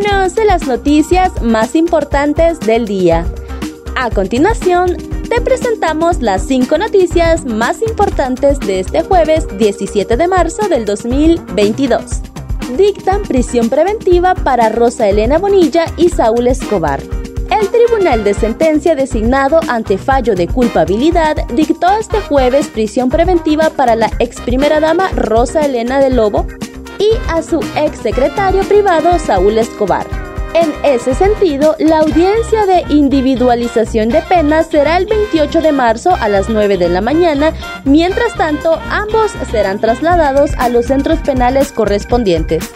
Conoce las noticias más importantes del día. A continuación, te presentamos las 5 noticias más importantes de este jueves 17 de marzo del 2022. Dictan prisión preventiva para Rosa Elena Bonilla y Saúl Escobar. El Tribunal de Sentencia designado ante fallo de culpabilidad dictó este jueves prisión preventiva para la ex primera dama Rosa Elena de Lobo y a su ex secretario privado Saúl Escobar. En ese sentido, la audiencia de individualización de penas será el 28 de marzo a las 9 de la mañana. Mientras tanto, ambos serán trasladados a los centros penales correspondientes.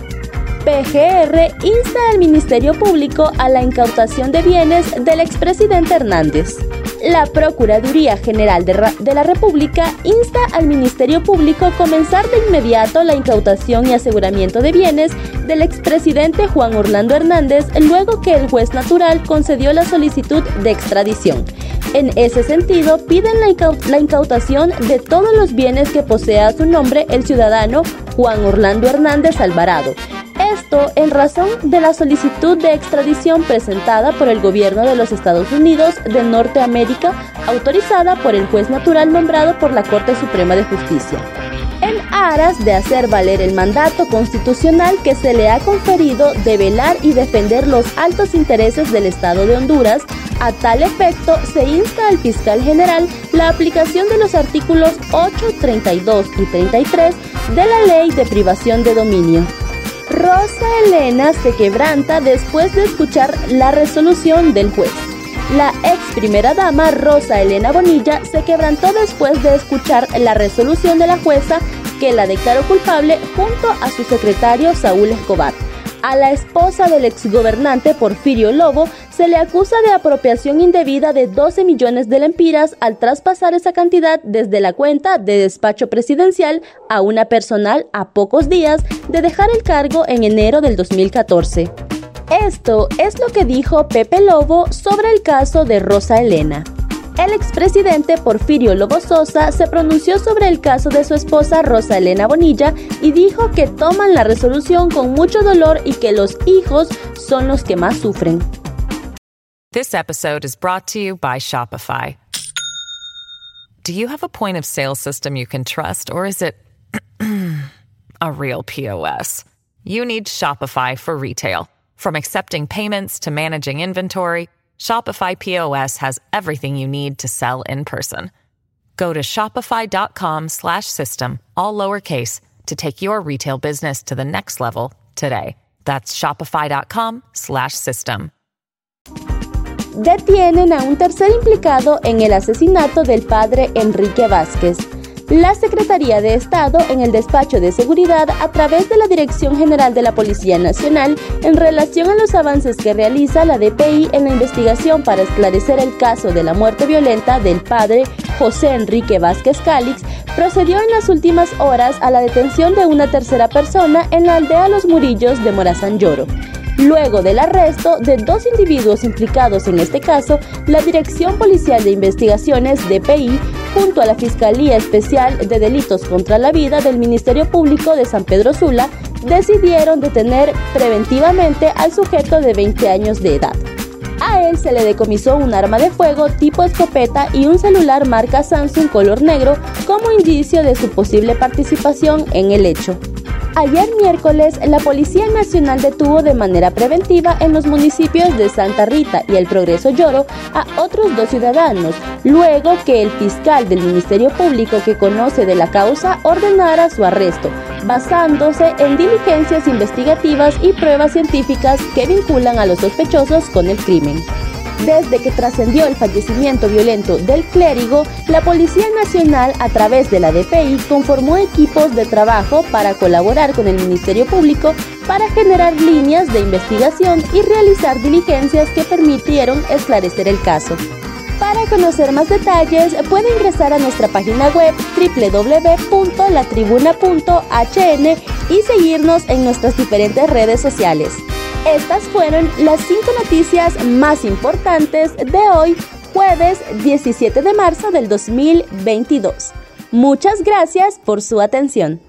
PGR insta al Ministerio Público a la incautación de bienes del expresidente Hernández. La Procuraduría General de, la República insta al Ministerio Público comenzar de inmediato la incautación y aseguramiento de bienes del expresidente Juan Orlando Hernández luego que el juez natural concedió la solicitud de extradición. En ese sentido, piden la, incautación de todos los bienes que posea a su nombre el ciudadano Juan Orlando Hernández Alvarado, esto en razón de la solicitud de extradición presentada por el gobierno de los Estados Unidos de Norteamérica, autorizada por el juez natural nombrado por la Corte Suprema de Justicia. En aras de hacer valer el mandato constitucional que se le ha conferido de velar y defender los altos intereses del Estado de Honduras, a tal efecto se insta al fiscal general la aplicación de los artículos 8, 32 y 33 de la Ley de Privación de Dominio. Rosa Elena se quebranta después de escuchar la resolución del juez. La ex primera dama Rosa Elena Bonilla se quebrantó después de escuchar la resolución de la jueza que la declaró culpable junto a su secretario Saúl Escobar. A la esposa del exgobernante Porfirio Lobo se le acusa de apropiación indebida de 12 millones de lempiras al traspasar esa cantidad desde la cuenta de despacho presidencial a una personal a pocos días de dejar el cargo en enero del 2014. Esto es lo que dijo Pepe Lobo sobre el caso de Rosa Elena. El expresidente Porfirio Lobo Sosa se pronunció sobre el caso de su esposa Rosa Elena Bonilla y dijo que toman la resolución con mucho dolor y que los hijos son los que más sufren. This episode is brought to you by Shopify. Do you have a point of sale system you can trust or is it a real POS? You need Shopify for retail. From accepting payments to managing inventory, Shopify POS has everything you need to sell in person. Go to shopify.com/system all lowercase to take your retail business to the next level today. That's shopify.com/system. Detienen a un tercer implicado en el asesinato del padre Enrique Vázquez. La Secretaría de Estado en el despacho de seguridad a través de la Dirección General de la Policía Nacional en relación a los avances que realiza la DPI en la investigación para esclarecer el caso de la muerte violenta del padre José Enrique Vázquez Cálix, procedió en las últimas horas a la detención de una tercera persona en la aldea Los Murillos de Morazán Lloro. Luego del arresto de dos individuos implicados en este caso, la Dirección Policial de Investigaciones, DPI, junto a la Fiscalía Especial de Delitos contra la Vida del Ministerio Público de San Pedro Sula, decidieron detener preventivamente al sujeto de 20 años de edad. A él se le decomisó un arma de fuego tipo escopeta y un celular marca Samsung color negro como indicio de su posible participación en el hecho. Ayer miércoles, la Policía Nacional detuvo de manera preventiva en los municipios de Santa Rita y El Progreso Lloro a otros dos ciudadanos, luego que el fiscal del Ministerio Público que conoce de la causa ordenara su arresto, basándose en diligencias investigativas y pruebas científicas que vinculan a los sospechosos con el crimen. Desde que trascendió el fallecimiento violento del clérigo, la Policía Nacional, a través de la DPI, conformó equipos de trabajo para colaborar con el Ministerio Público para generar líneas de investigación y realizar diligencias que permitieron esclarecer el caso. Para conocer más detalles, puede ingresar a nuestra página web www.latribuna.hn y seguirnos en nuestras diferentes redes sociales. Estas fueron las 5 noticias más importantes de hoy, jueves 17 de marzo del 2022. Muchas gracias por su atención.